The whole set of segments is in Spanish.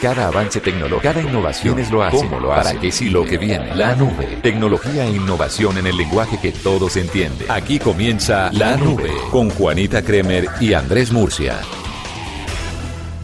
Cada avance tecnológico, cada innovación es lo hace, cómo lo hace, para que sí lo que viene. La nube. Tecnología e innovación en el lenguaje que todos entienden. Aquí comienza La Nube con Juanita Kremer y Andrés Murcia.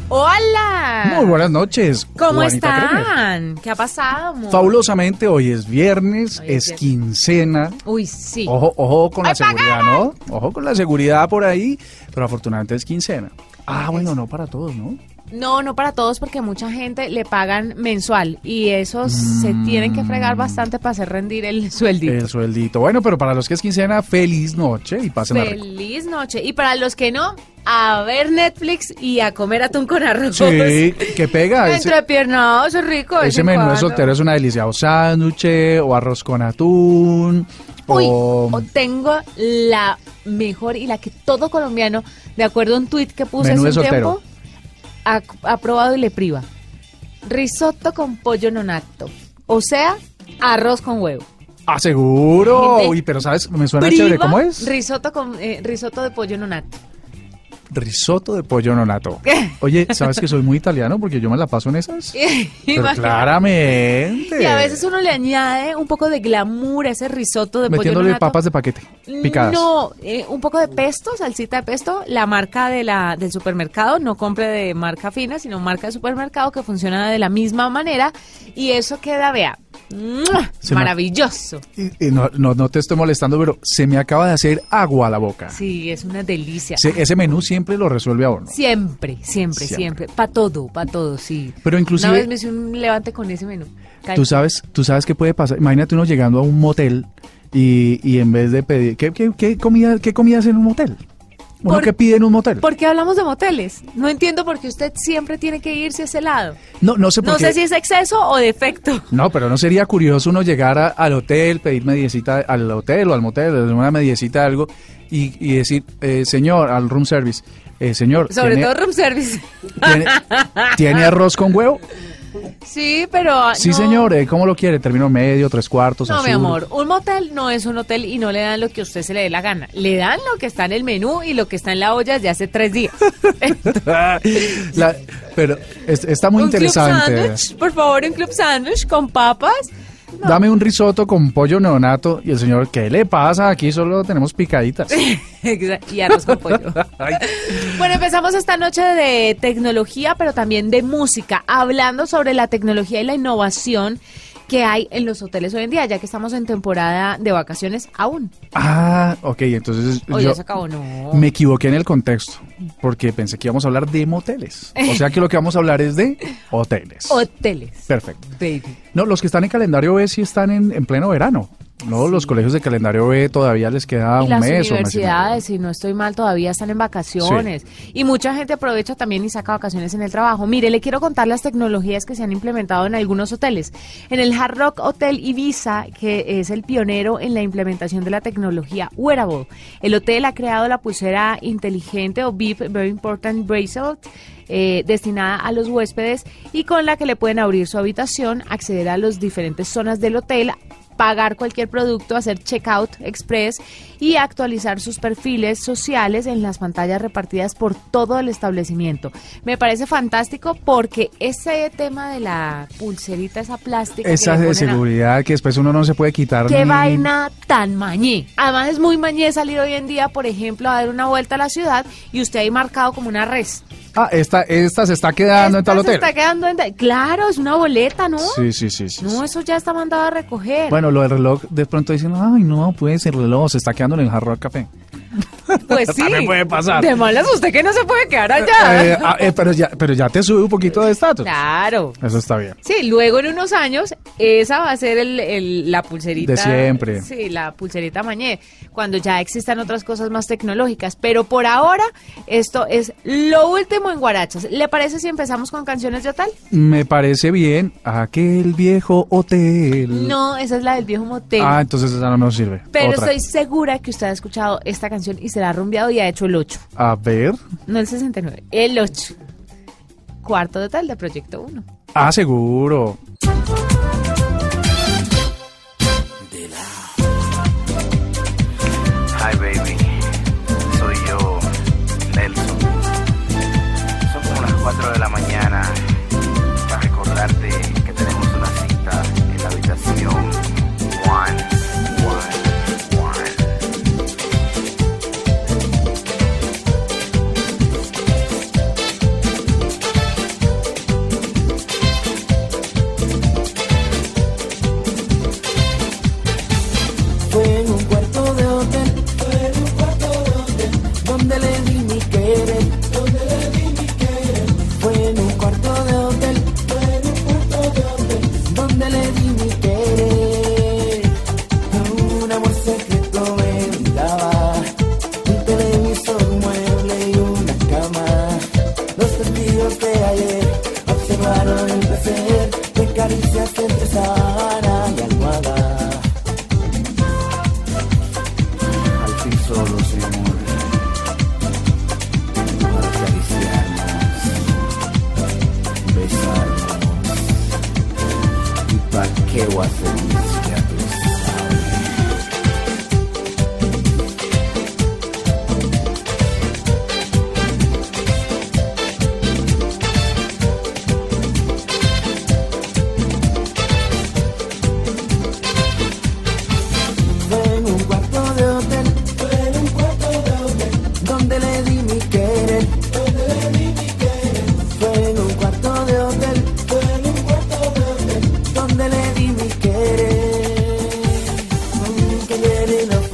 Hola. Muy buenas noches. ¿Cómo Juanita Kremer. están? ¿Qué ha pasado? amor? Fabulosamente, hoy es viernes, Hoy es es quincena. Uy, sí. Ojo, ojo con la ¡Ay, seguridad, ¿no? Ojo con la seguridad por ahí, pero afortunadamente es quincena. Ah, bueno, no para todos, ¿no? No, no para todos porque mucha gente le pagan mensual y esos se tienen que fregar bastante para hacer rendir el sueldito. El sueldito. Bueno, pero para los que es quincena, feliz noche y pasen. Feliz noche. Y para los que no, a ver Netflix y a comer atún con arroz. Sí, que pega. Entrepiernados, es rico. ese en menú de soltero es una delicia. O sándwich, o arroz con atún, Uy, o o tengo la mejor y la que todo colombiano, de acuerdo a un tuit que puse Menú hace un tiempo, ha, ha probado y le priva. Risotto con pollo nonato. O sea, arroz con huevo. ¡Ah, seguro! Uy, pero ¿sabes? Me suena chévere. ¿Cómo es? Risotto, con, eh, risotto de pollo nonato. Risotto de pollo nonato. Oye, ¿sabes que soy muy italiano? Porque yo me la paso en esas. Pero claramente. Y a veces uno le añade un poco de glamour a ese risotto de pollo Metiéndole nonato. papas de paquete, picadas. No, eh, un poco de pesto, salsita de pesto, la marca de la del supermercado, no compre de marca fina, sino marca de supermercado que funciona de la misma manera y eso queda, vea. Se me- maravilloso. Y- y no, no, no te estoy molestando, pero se me acaba de hacer agua a la boca. Sí, es una delicia. Se- ese menú siempre lo resuelve a uno. Siempre, siempre, Siempre. siempre. Para todo, para todo, sí. Pero inclusive- Una vez me hice un levante con ese menú. Tú sabes, tú sabes qué puede pasar. Imagínate uno llegando a un motel y, y en vez de pedir... ¿Qué, qué, qué comida, qué comidas en un motel? ¿Uno Por- qué pide en un motel? ¿Por qué hablamos de moteles? No entiendo por qué usted siempre tiene que irse a ese lado. No, no sé por No qué. sé si es exceso o defecto. No, pero no sería curioso uno llegar a- al hotel, pedir mediecita al hotel o al motel, una mediecita algo y, y decir, eh, señor, al room service, eh, señor, Sobre ¿tiene, todo room service. ¿tiene, tiene arroz con huevo? Sí, pero... Sí, no. señor, eh, ¿cómo lo quiere? ¿Término medio, tres cuartos, No, mi amor, un motel no es un hotel y no le dan lo que a usted se le dé la gana. Le dan lo que está en el menú y lo que está en la olla desde hace tres días. La- pero es- está muy un club interesante. sándwich, por favor, un club sándwich con papas. No. Dame un risotto con pollo neonato y el señor, ¿qué le pasa? Aquí solo tenemos picaditas. y arroz con pollo. Bueno, empezamos esta noche de tecnología, pero también de música, hablando sobre la tecnología y la innovación que hay en los hoteles hoy en día, ya que estamos en temporada de vacaciones aún. Ah, ok, entonces yo ya se acabó, no. me equivoqué en el contexto porque pensé que íbamos a hablar de moteles. O sea que lo que vamos a hablar es de hoteles. Hoteles. Perfecto. Baby. No, los que están en calendario B sí están en, en pleno verano. No, los colegios de calendario B todavía les queda y un las mes medio. universidades, si no estoy mal, todavía están en vacaciones. Y mucha gente aprovecha también y saca vacaciones en el trabajo. Mire, le quiero contar las tecnologías que se han implementado en algunos hoteles. En el Hard Rock Hotel Ibiza, que es el pionero en la implementación de la tecnología wearable. El hotel ha creado la pulsera inteligente o VIP, Very Important Bracelet, eh, destinada a los huéspedes y con la que le pueden abrir su habitación, acceder a las diferentes zonas del hotel, pagar cualquier producto, hacer checkout express y actualizar sus perfiles sociales en las pantallas repartidas por todo el establecimiento. Me parece fantástico porque ese tema de la pulserita, esa plástica. Esa de a- seguridad que después uno no se puede quitar. Qué ni- vaina tan mañé. Además es muy mañé salir hoy en día, por ejemplo, a dar una vuelta a la ciudad y usted ahí marcado como una res. Ah, esta, esta se está quedando en Esta tal se hotel. está quedando en... Claro, es una boleta, ¿no? Sí, sí, sí. sí, No, sí. eso ya está mandado a recoger. Bueno, lo del reloj, de pronto dicen, ay, no, pues el reloj se está quedando en el Hard Rock Café. Pues sí. También puede pasar. De malas usted que no se puede quedar allá. Eh, ah, eh, pero, ya, pero ya te sube un poquito de estatus. Claro. Eso está bien. Sí, luego en unos años esa va a ser el, el- la pulserita. De siempre. Sí, la pulserita mañé, cuando ya existan otras cosas más tecnológicas. Pero por ahora, esto es lo último en Guarachas. ¿Le parece si empezamos con canciones de hotel? Me parece bien aquel viejo hotel. No, esa es la del viejo motel. Ah, entonces esa no nos sirve. pero Otra. estoy segura que usted ha escuchado esta canción y se la ha rumbeado y ha hecho el 8. A ver. No el 69, el 8. Cuarto hotel de Proyecto 1. Ah, seguro. Hi baby, soy yo, Nelson. Son como las 4 de la mañana.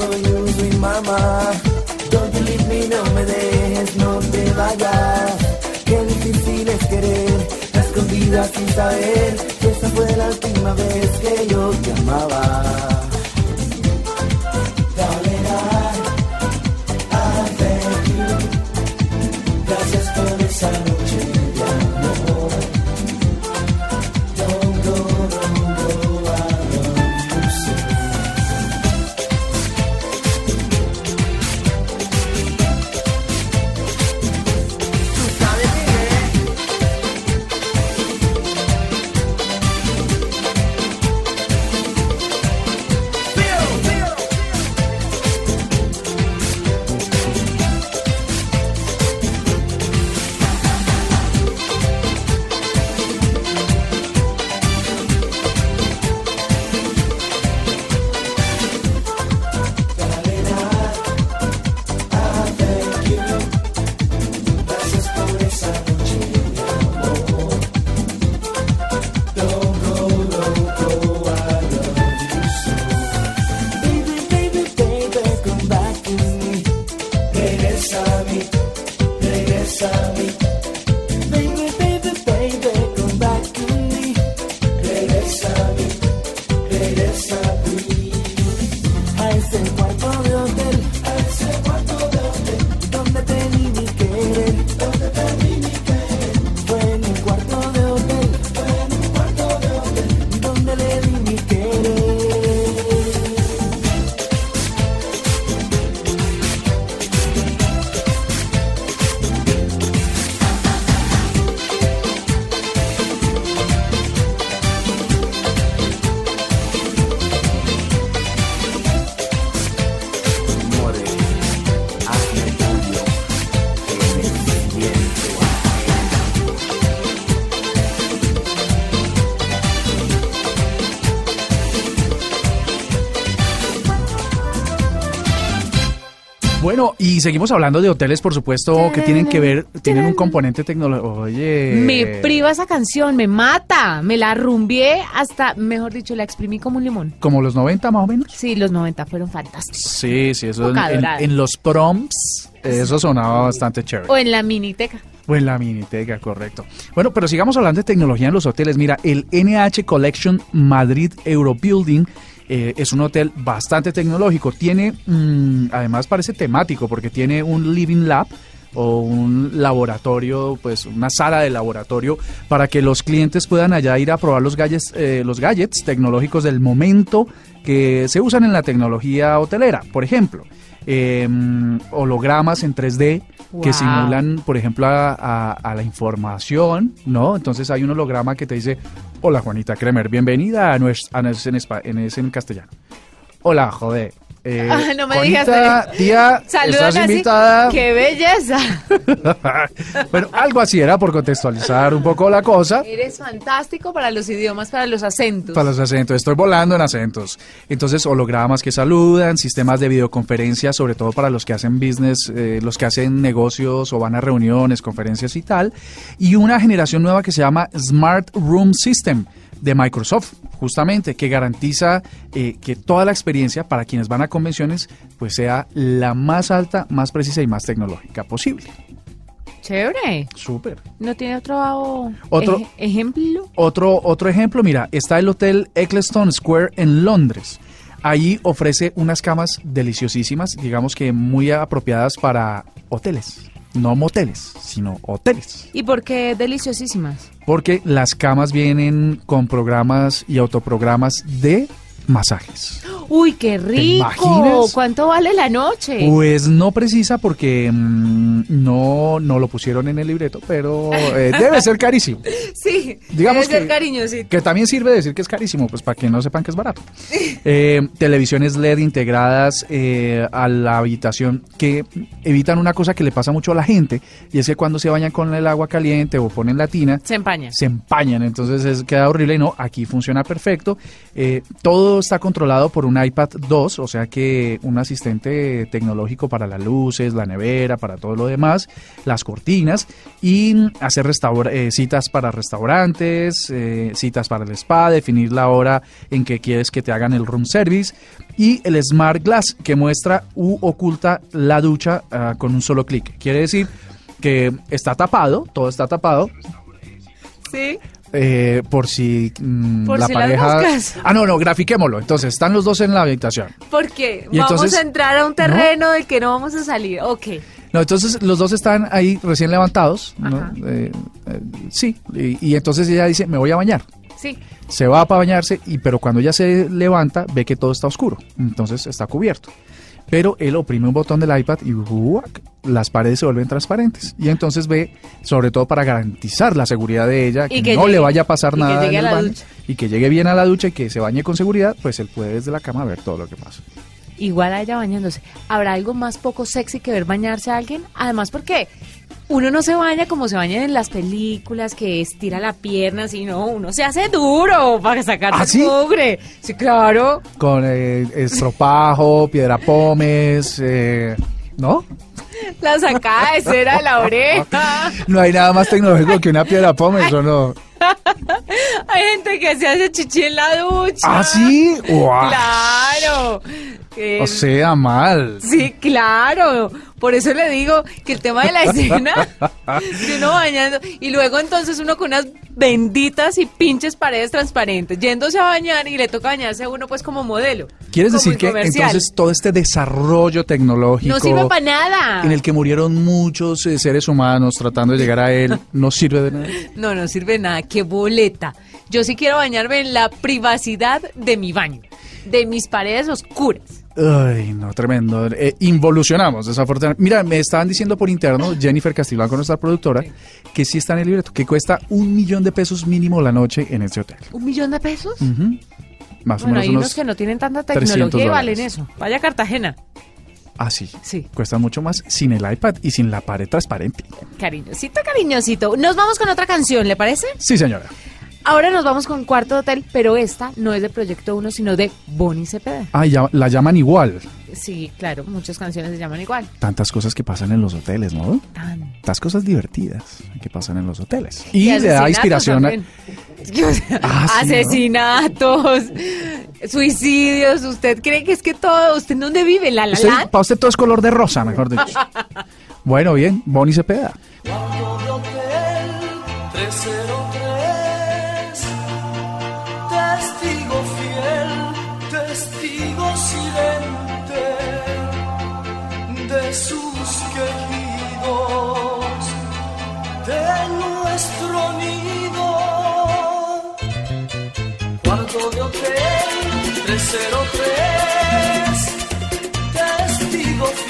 For you, no me dejes, no te vayas. Qué difícil es querer, a escondidas sin saber que esa fue la última vez que yo te amaba. Bueno, y seguimos hablando de hoteles, por supuesto, que tienen que ver, tienen un componente tecnológico. Oye. Me priva esa canción, me mata, me la rumbié hasta, mejor dicho, la exprimí como un limón. Como los 90 más o menos. Sí, los 90 fueron fantásticos. Sí, sí, eso en, en- los proms, eso sonaba bastante chévere. O en la miniteca. O en la miniteca, correcto. Bueno, pero sigamos hablando de tecnología en los hoteles. Mira, el NH Collection Madrid Eurobuilding eh, es un hotel bastante tecnológico. Tiene, mm, además parece temático porque tiene un living lab o un laboratorio, pues una sala de laboratorio para que los clientes puedan allá ir a probar los gadgets, eh, los gadgets tecnológicos del momento que se usan en la tecnología hotelera. Por ejemplo, eh, hologramas en 3D que simulan, por ejemplo, a, a- a la información, ¿no? Entonces hay un holograma que te dice, hola Juanita Kremer, bienvenida a nues- a en, en, en castellano. Hola, joder. Eh, Ah, no me Juanita, digas. tía, Saludan estás así. invitada. ¡Qué belleza! bueno, algo así era por contextualizar un poco la cosa. Eres fantástico para los idiomas, para los acentos. Para los acentos, estoy volando en acentos. Entonces, hologramas que saludan, sistemas de videoconferencia, sobre todo para los que hacen business, eh, los que hacen negocios o van a reuniones, conferencias y tal. Y una generación nueva que se llama Smart Room System de Microsoft, justamente, que garantiza eh, que toda la experiencia para quienes van a convenciones pues sea la más alta, más precisa y más tecnológica posible. Chévere. Súper. ¿No tiene otro, Otro- ej- ejemplo? Otro, otro ejemplo, mira, está el Hotel Eccleston Square en Londres. Allí ofrece unas camas deliciosísimas, digamos que muy apropiadas para hoteles. No moteles, sino hoteles. ¿Y por qué deliciosísimas? Porque las camas vienen con programas y autoprogramas de masajes. Uy, qué rico. ¿Cuánto vale la noche? Pues no precisa porque mm, no, no lo pusieron en el libreto, pero eh, debe ser carísimo. sí, Digamos debe ser que- cariñosito. Que también sirve decir que es carísimo, pues para que no sepan que es barato. Eh, televisiones LED integradas eh, a la habitación que evitan una cosa que le pasa mucho a la gente, y es que cuando se bañan con el agua caliente o ponen la tina, Se empaña. se empañan, entonces es- queda horrible. No, aquí funciona perfecto. Eh, todo está controlado por un iPad 2, o sea que un asistente tecnológico para las luces, la nevera, para todo lo demás, las cortinas y hacer eh, citas para restaurantes, eh, citas para el spa, definir la hora en que quieres que te hagan el room service y el Smart Glass que muestra u oculta la ducha ah, con un solo clic. Quiere decir que está tapado, todo está tapado, Sí. Eh, por si mm, Por la si pareja. Ah, no, no, grafiquémoslo. Entonces, están los dos en la habitación. Porque Y vamos entonces- a entrar a un terreno del que no vamos a salir. Ok. No, entonces los dos están ahí recién levantados. ¿no? Eh, eh, sí, y, y entonces ella dice: Me voy a bañar. Sí. Se va para bañarse, y pero cuando ella se levanta, ve que todo está oscuro. Entonces está cubierto. Pero él oprime un botón del iPad y. las paredes se vuelven transparentes. Y entonces ve, sobre todo para garantizar la seguridad de ella, que, que no llegue- le vaya a pasar y que nada llegue en a la baño, ducha. y que llegue bien a la ducha y que se bañe con seguridad, pues él puede desde la cama ver todo lo que pasa. Igual a ella bañándose. ¿Habrá algo más poco sexy que ver bañarse a alguien? Además, porque uno no se baña como se bañan en las películas, que estira la pierna, sino uno se hace duro para sacar ¿Ah, sí? mugre. Sí, claro. Con eh, estropajo, piedra pómez, eh, ¿no? La sacada de cera de la oreja. No hay nada más tecnológico que una piedra pómez, ¿o no? Hay gente que se hace chichi en la ducha. ¿Ah, sí? ¡Guau! Claro. Eh, O sea, mal. Sí, claro. Por eso le digo que el tema de la escena, de uno bañando, y luego entonces uno con unas benditas y pinches paredes transparentes, yéndose a bañar y le toca bañarse a uno pues como modelo. ¿Quieres como decir que entonces todo este desarrollo tecnológico No sirve para nada. en el que murieron muchos eh, seres humanos tratando de llegar a él no sirve de nada? No, no sirve de nada. Qué boleta. Yo sí quiero bañarme en la privacidad de mi baño, de mis paredes oscuras. Ay, no, tremendo. Eh, involucionamos, desafortunadamente. Mira, me estaban diciendo por interno, Jennifer Castilblanco, nuestra productora, que sí está en el libreto, que cuesta un millón de pesos mínimo la noche en ese hotel. ¿Un millón de pesos? Más Bueno, o hay menos unos unos... que no tienen tanta 300 tecnología y valen eso. Vaya a Cartagena. Ah, sí. Sí. Cuesta mucho más sin el iPad y sin la pared transparente. Cariñosito, cariñosito. Nos vamos con otra canción, ¿le parece? Sí, señora. Ahora nos vamos con Cuarto Hotel, pero esta no es de Proyecto 1, sino de Bonnie Cepeda. Ah, ya, la llaman igual. Sí, claro, muchas canciones se llaman igual. Tantas cosas que pasan en los hoteles, ¿no? Tan. Tantas cosas divertidas que pasan en los hoteles. Y, le da asesinatos inspiración a... también. O sea, Ah. Asesinatos, suicidios. ¿Usted cree que es que todo? ¿Usted dónde vive? ¿La la Usted- Land? para usted todo es color de rosa, mejor dicho. bueno, bien, Bonnie Cepeda. Cuarto de hotel 303 silente De sus quejidos, de nuestro nido. Cuarto de hotel 303 Testigo fiel,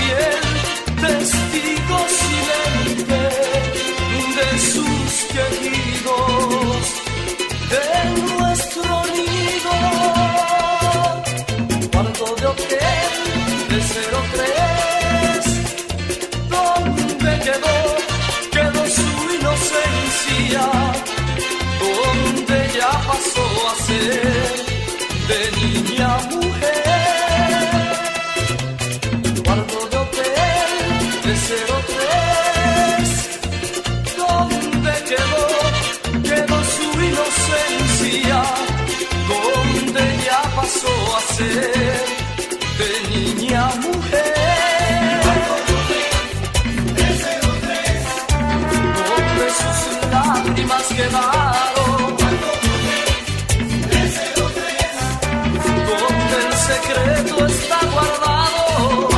más quemado. Donde el secreto está guardado.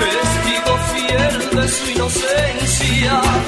Testigo fiel de su inocencia.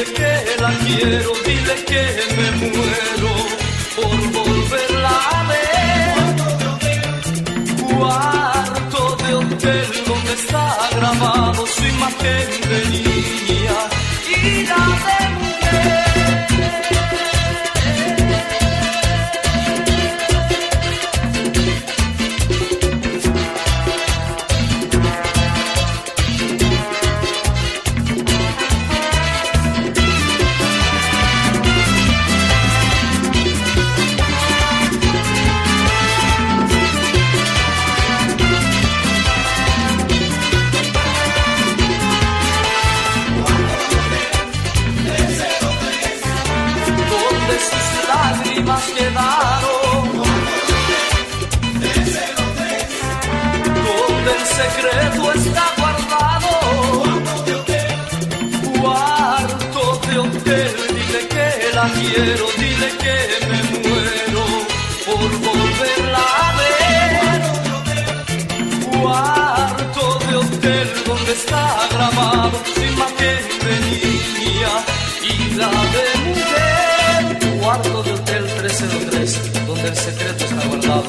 Dile que la quiero, dile que me muero secreto está guardado.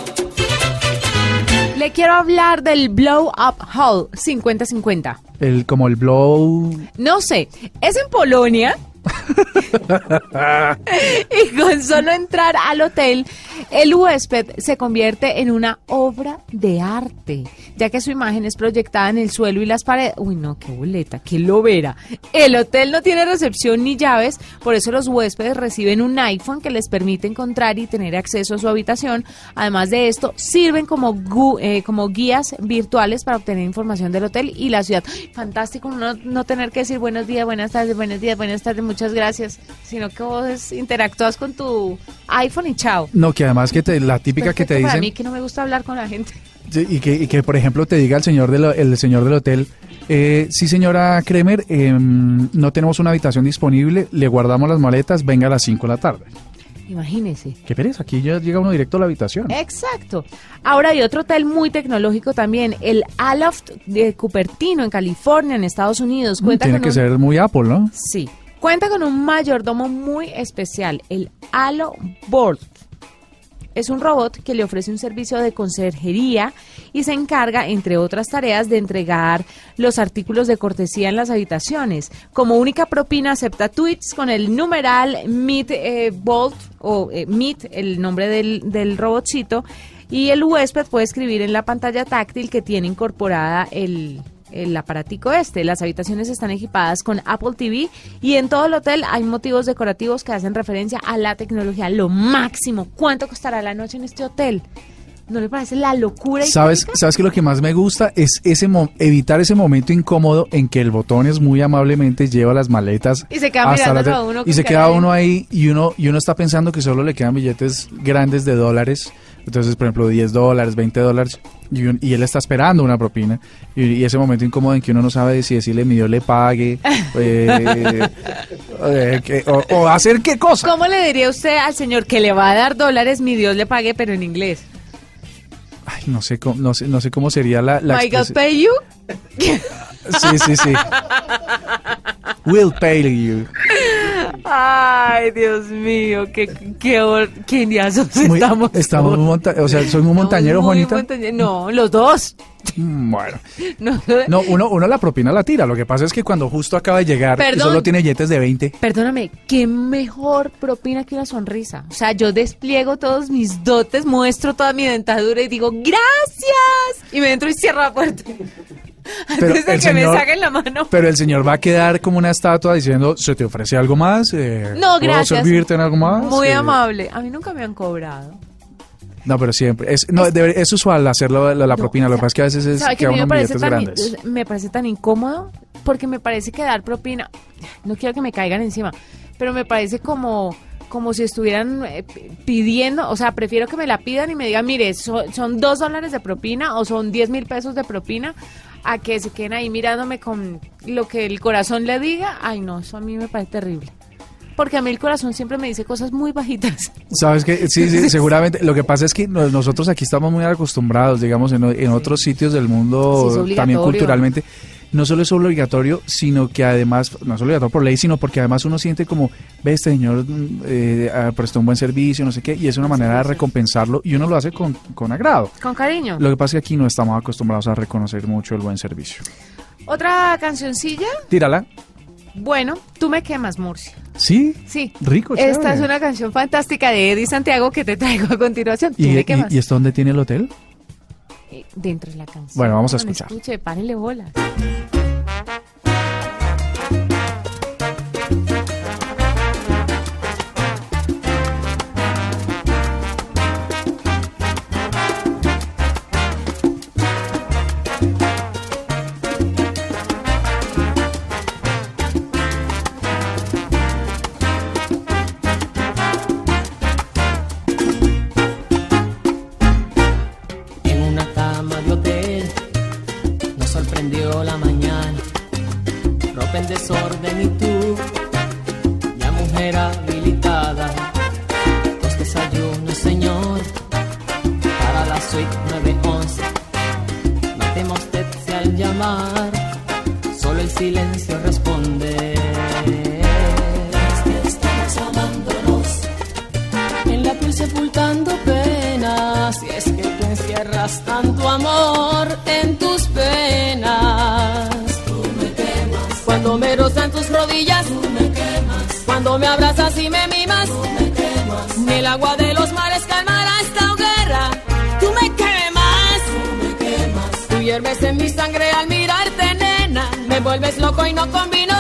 Le quiero hablar del Blow Up Hall 50-50. El, como el blow... No sé, es en Polonia. y con solo entrar al hotel, el huésped se convierte en una obra de arte, ya que su imagen es proyectada en el suelo y las paredes. Uy, no, qué boleta, qué lobera. El hotel no tiene recepción ni llaves, por eso los huéspedes reciben un iPhone que les permite encontrar y tener acceso a su habitación. Además de esto, sirven como, eh, como guías virtuales para obtener información del hotel y la ciudad. Fantástico no, no tener que decir buenos días, buenas tardes, buenos días, buenas tardes, muchas gracias, sino que vos interactúas con tu iPhone y chao. No, que además que te, la típica que te Perfecto Para dicen... mí que no me gusta hablar con la gente. Y que, y que, por ejemplo, te diga el señor, del el señor del hotel, eh, sí, señora Kremer, em, no tenemos una habitación disponible, le guardamos las maletas, venga a las 5 de la tarde. Imagínese. Qué pereza, aquí ya llega uno directo a la habitación. Exacto. Ahora hay otro hotel muy tecnológico también, el Aloft de Cupertino en California, en Estados Unidos. Cuenta Tiene con que un- ser muy Apple, ¿no? Sí. Cuenta con un mayordomo muy especial, el Halo Board. Es un robot que le ofrece un servicio de conserjería y se encarga, entre otras tareas, de entregar los artículos de cortesía en las habitaciones. Como única propina acepta tweets con el numeral Meet eh, Bolt o eh, Meet, el nombre del, del robotcito, y el huésped puede escribir en la pantalla táctil que tiene incorporada el, el aparatico este. Las habitaciones están equipadas con Apple TV y en todo el hotel hay motivos decorativos que hacen referencia a la tecnología, lo máximo. ¿Cuánto costará la noche en este hotel? ¿No le parece la locura? ¿Sabes? ¿Sabes que lo que más me gusta es ese mo- evitar ese momento incómodo en que el botones muy amablemente lleva las maletas Y se queda hasta mirándolo la- a uno y se queda uno ahí y uno y uno está pensando que solo le quedan billetes grandes de dólares entonces por ejemplo 10 dólares 20 dólares y, un- y él está esperando una propina y, y ese momento incómodo en que uno no sabe si decirle mi Dios le pague eh, eh, que- o, o hacer qué cosa ¿Cómo le diría usted al señor que le va a dar dólares, mi Dios le pague, pero en inglés? Ay, no sé cómo no sé, no sé cómo sería la, la ¿My God pay you? sí sí sí will pay you Ay, Dios mío, qué, qué, qué Muy- estamos. estamos monta- o sea, soy muy montañero, muy Juanita. No, los dos. Mm, Bueno, No, no, uno, uno la propina la tira. Lo que pasa es que cuando justo acaba de llegar y solo tiene billetes de 20, Perdóname, qué mejor propina que una sonrisa. O sea, yo despliego todos mis dotes, muestro toda mi dentadura y digo, gracias. Y me entro y cierro la puerta. Antes de el que me señor- saquen la mano. pero el señor va a quedar como una estatua diciendo, ¿se te ofrece algo más? Eh, No, ¿puedo gracias. servirte en algo más? Muy Eh, amable. A mí nunca me han cobrado. No, pero siempre. Es, no, debe- es usual hacerlo la, la propina. Lo que pasa es que a veces es ¿Sabe que que a uno me parece, tan, grandes. me parece tan incómodo? Porque me parece que dar propina, no quiero que me caigan encima, pero me parece como, como si estuvieran eh, pidiendo, o sea, prefiero que me la pidan y me digan, mire, so- son dos dólares de propina o son diez mil pesos de propina, a que se queden ahí mirándome con lo que el corazón le diga. Ay, no, eso a mí me parece terrible. Porque a mí el corazón siempre me dice cosas muy bajitas. Sabes que sí, sí, seguramente. Lo que pasa es que no- nosotros aquí estamos muy acostumbrados, digamos, en, en otros sitios del mundo, también culturalmente. No solo es obligatorio, sino que además, no es obligatorio por ley, sino porque además uno siente como, ve, este señor mm, eh, ah, prestó un buen servicio, no sé qué, y es una manera de recompensarlo y uno lo hace con, con agrado. Con cariño. Lo que pasa es que aquí no estamos acostumbrados a reconocer mucho el buen servicio. Otra cancioncilla. Tírala. Bueno, tú me quemas, Murcia. Sí, Sí. rico, Esta chévere. es una canción fantástica de Eddie Santiago que te traigo a continuación. ¿Tú ¿Y, me y, quemas? y esto dónde tiene el hotel? Eh, Dentro de la canción. Bueno, vamos a escuchar. Escuche, párele bola. Vuelves loco y no combino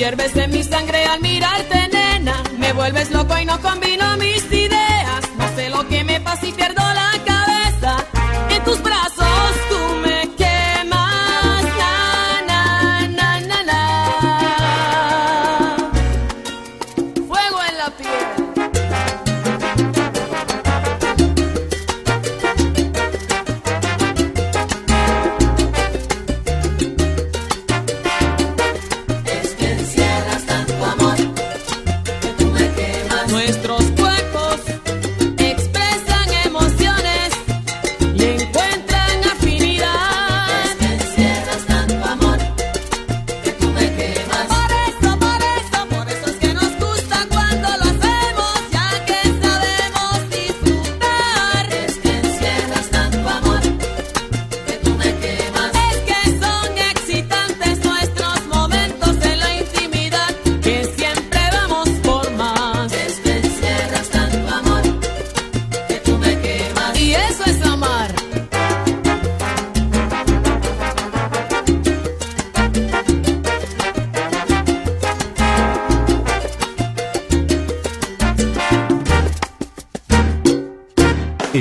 hierves en mi sangre al mirarte, nena. Me vuelves loco y no combino mis ideas. No sé lo que me pasa y pierdo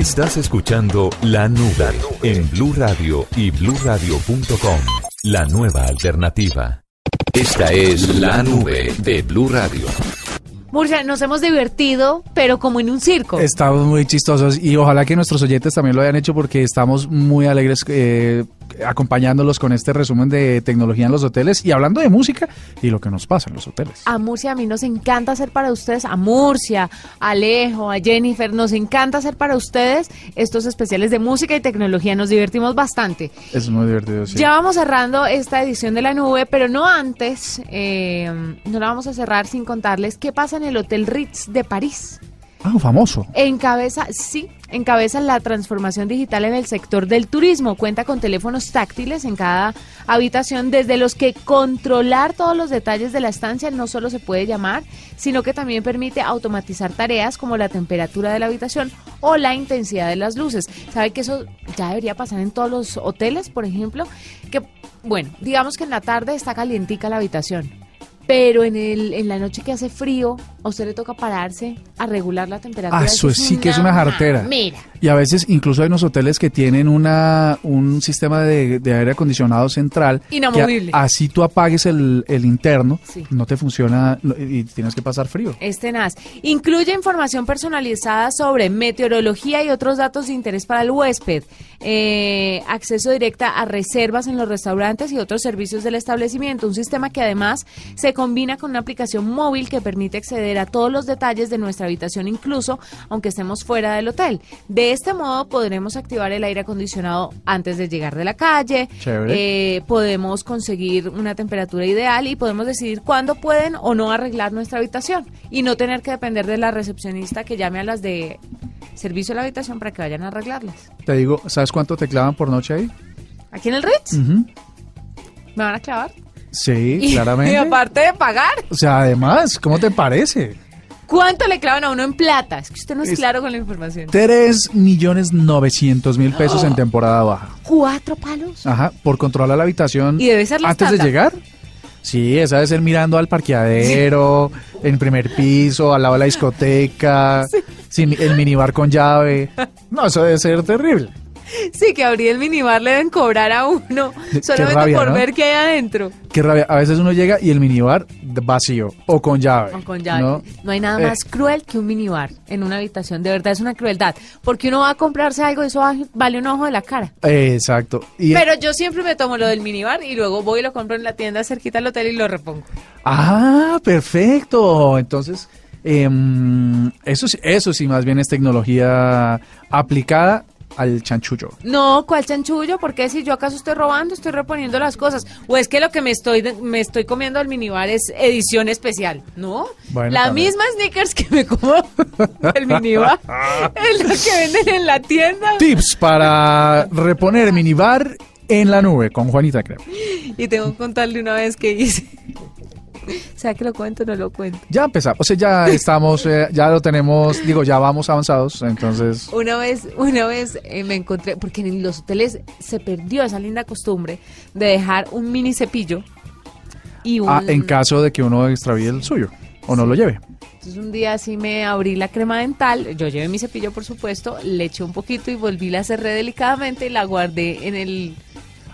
Estás escuchando La Nube en Blue Radio y bluradio.com. La nueva alternativa. Esta es La Nube de Blue Radio. Murcia, nos hemos divertido, pero como en un circo. Estamos muy chistosos y ojalá que nuestros oyentes también lo hayan hecho porque estamos muy alegres eh, acompañándolos con este resumen de tecnología en los hoteles y hablando de música y lo que nos pasa en los hoteles. A Murcia, a mí nos encanta hacer para ustedes, a Murcia, a Alejo, a Jennifer, nos encanta hacer para ustedes estos especiales de música y tecnología. Nos divertimos bastante. Es muy divertido, sí. Ya vamos cerrando esta edición de la nube, pero no antes, eh, no la vamos a cerrar sin contarles qué pasa en el Hotel Ritz de París. Ah, famoso. Encabeza, sí, encabeza la transformación digital en el sector del turismo. Cuenta con teléfonos táctiles en cada habitación, desde los que controlar todos los detalles de la estancia no solo se puede llamar, sino que también permite automatizar tareas como la temperatura de la habitación o la intensidad de las luces. ¿Sabe que eso ya debería pasar en todos los hoteles, por ejemplo? Que, bueno, digamos que en la tarde está calientica la habitación. Pero en, el, en la noche que hace frío, a usted le toca pararse a regular la temperatura. Ah, eso sí que es una jartera. Mira. Y a veces incluso hay unos hoteles que tienen una un sistema de, de aire acondicionado central. Inamovible. Que a- así tú apagues el, el interno, Sí. no te funciona y tienes que pasar frío. Es tenaz. Incluye información personalizada sobre meteorología y otros datos de interés para el huésped. Eh, acceso directa a reservas en los restaurantes y otros servicios del establecimiento. Un sistema que además se combina con una aplicación móvil que permite acceder a todos los detalles de nuestra habitación, incluso aunque estemos fuera del hotel. De este modo podremos activar el aire acondicionado antes de llegar de la calle. Eh, podemos conseguir una temperatura ideal y podemos decidir cuándo pueden o no arreglar nuestra habitación y no tener que depender de la recepcionista que llame a las de servicio a la habitación para que vayan a arreglarlas. Te digo, ¿sabes cuánto te clavan por noche ahí? ¿Aquí en el Ritz? ¿Me van a clavar? Sí, Y- claramente. Y aparte de pagar, O sea, además, ¿cómo te parece? ¿cuánto le clavan a uno en plata? Es que usted no es, Es- claro con la información. 3 millones 900 mil pesos en temporada baja. ¿Cuatro palos? Ajá, por controlar la habitación Y debe ser la antes de llegar. Sí, esa debe ser mirando al parqueadero, en primer piso, al lado de la discoteca, sin el minibar con llave. No, eso debe ser terrible. Sí, que abrir el minibar le deben cobrar a uno solamente rabia, por ¿no? ver qué hay adentro. Qué rabia. A veces uno llega y el minibar vacío o con llave. O con llave. ¿no? No, hay nada Eh. más cruel que un minibar en una habitación. De verdad es una crueldad. Porque uno va a comprarse algo y eso va- vale un ojo de la cara. Exacto. Y, Pero yo siempre me tomo lo del minibar y luego voy y lo compro en la tienda cerquita al hotel y lo repongo. Ah, perfecto. Entonces, em, eso, eso sí más bien es tecnología aplicada al chanchullo. No, ¿cuál chanchullo? Porque si yo acaso estoy robando, estoy reponiendo las cosas. O es que lo que me estoy me estoy comiendo al minibar es edición especial, ¿no? Bueno, la también. misma sneakers que me como del minibar es lo que venden en la tienda. Tips para reponer minibar en la nube con Juanita Creo. Y tengo que contarle una vez que hice. O sea, que lo cuento o no lo cuento. Ya empezamos, o sea, ya estamos, eh, ya lo tenemos, digo, ya vamos avanzados, entonces, Una vez, una vez eh, me encontré, porque en los hoteles se perdió esa linda costumbre de dejar un mini cepillo y un... ah, en caso de que uno extravíe el suyo o no lo lleve. Entonces un día así me abrí la crema dental, yo llevé mi cepillo por supuesto, le eché un poquito y volví, la cerré delicadamente y la guardé en el...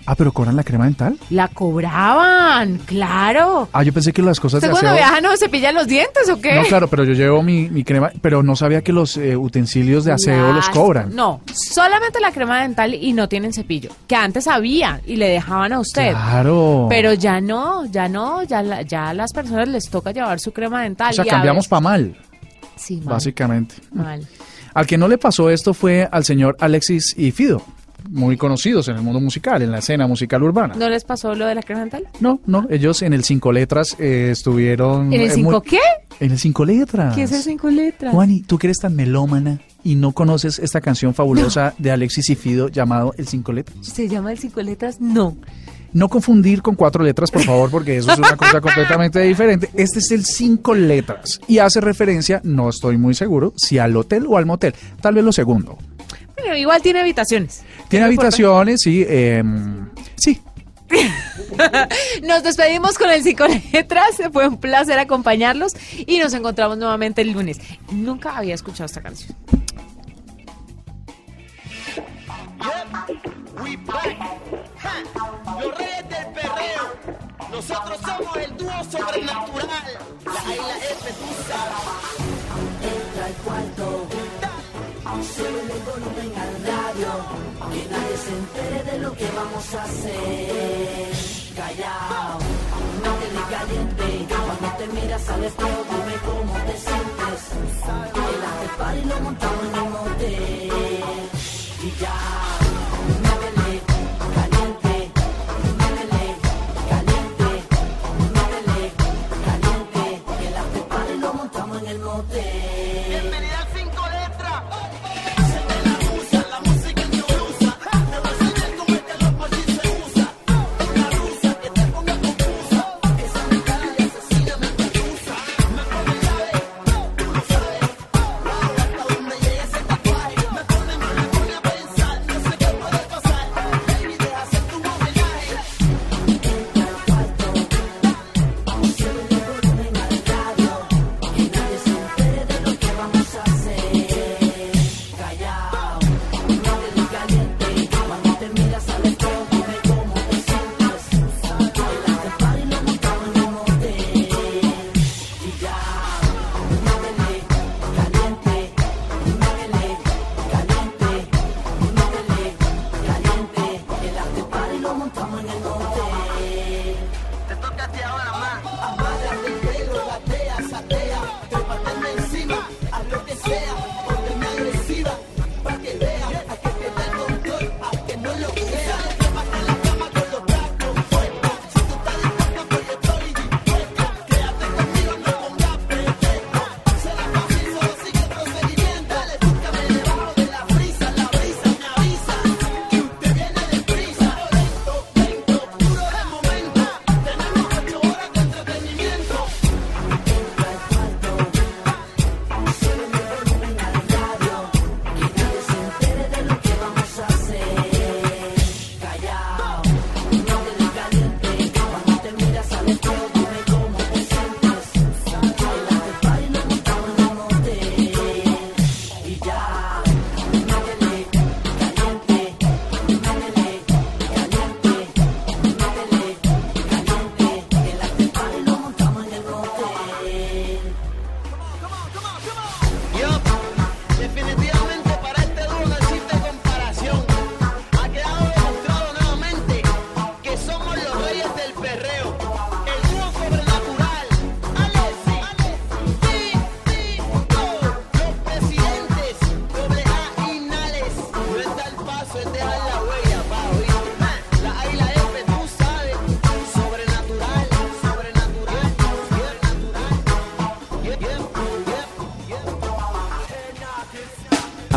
Ah, pero cobran la crema dental. La cobraban, claro. Ah, yo pensé que las cosas ¿Usted de cuando aseo. viaja no cepilla los dientes o qué? No, claro, pero yo llevo mi, mi crema, pero no sabía que los eh, utensilios de aseo los Las- cobran. No, solamente la crema dental y no tienen cepillo, que antes había y le dejaban a usted. Claro. Pero ya no, ya no, ya, la- ya a las personas les toca llevar su crema dental. o sea, y a cambiamos para mal, Sí, mal, básicamente. mal. Al que no le pasó esto fue al señor Alexis y Fido, muy conocidos en el mundo musical, en la escena musical urbana. ¿No les pasó lo de la crema dental? No, no, ellos en el cinco letras eh, estuvieron... ¿En el eh, cinco muy- qué? En el cinco letras. ¿Qué es el cinco letras? Juani, tú que eres tan melómana y no conoces esta canción fabulosa de Alexis y Fido llamado El Cinco Letras. ¿Se llama el cinco letras? No. No confundir con cuatro letras, por favor, porque eso es una cosa completamente diferente. Este es el cinco letras y hace referencia, no estoy muy seguro, si al hotel o al motel. Tal vez lo segundo. Bueno, igual tiene habitaciones. Tiene habitaciones, sí. Eh, sí. nos despedimos con el Psicoletras. Fue un placer acompañarlos y nos encontramos nuevamente el lunes. Nunca había escuchado esta canción. Los reyes del perreo. Nosotros somos el dúo sobrenatural. La isla es Entra al cuarto. Sube el volumen al radio, que nadie se entere de lo que vamos a hacer. Callao, mátele caliente, cuando te miras al espejo dime cómo te sientes. El after party lo montamos en un hotel, y ya.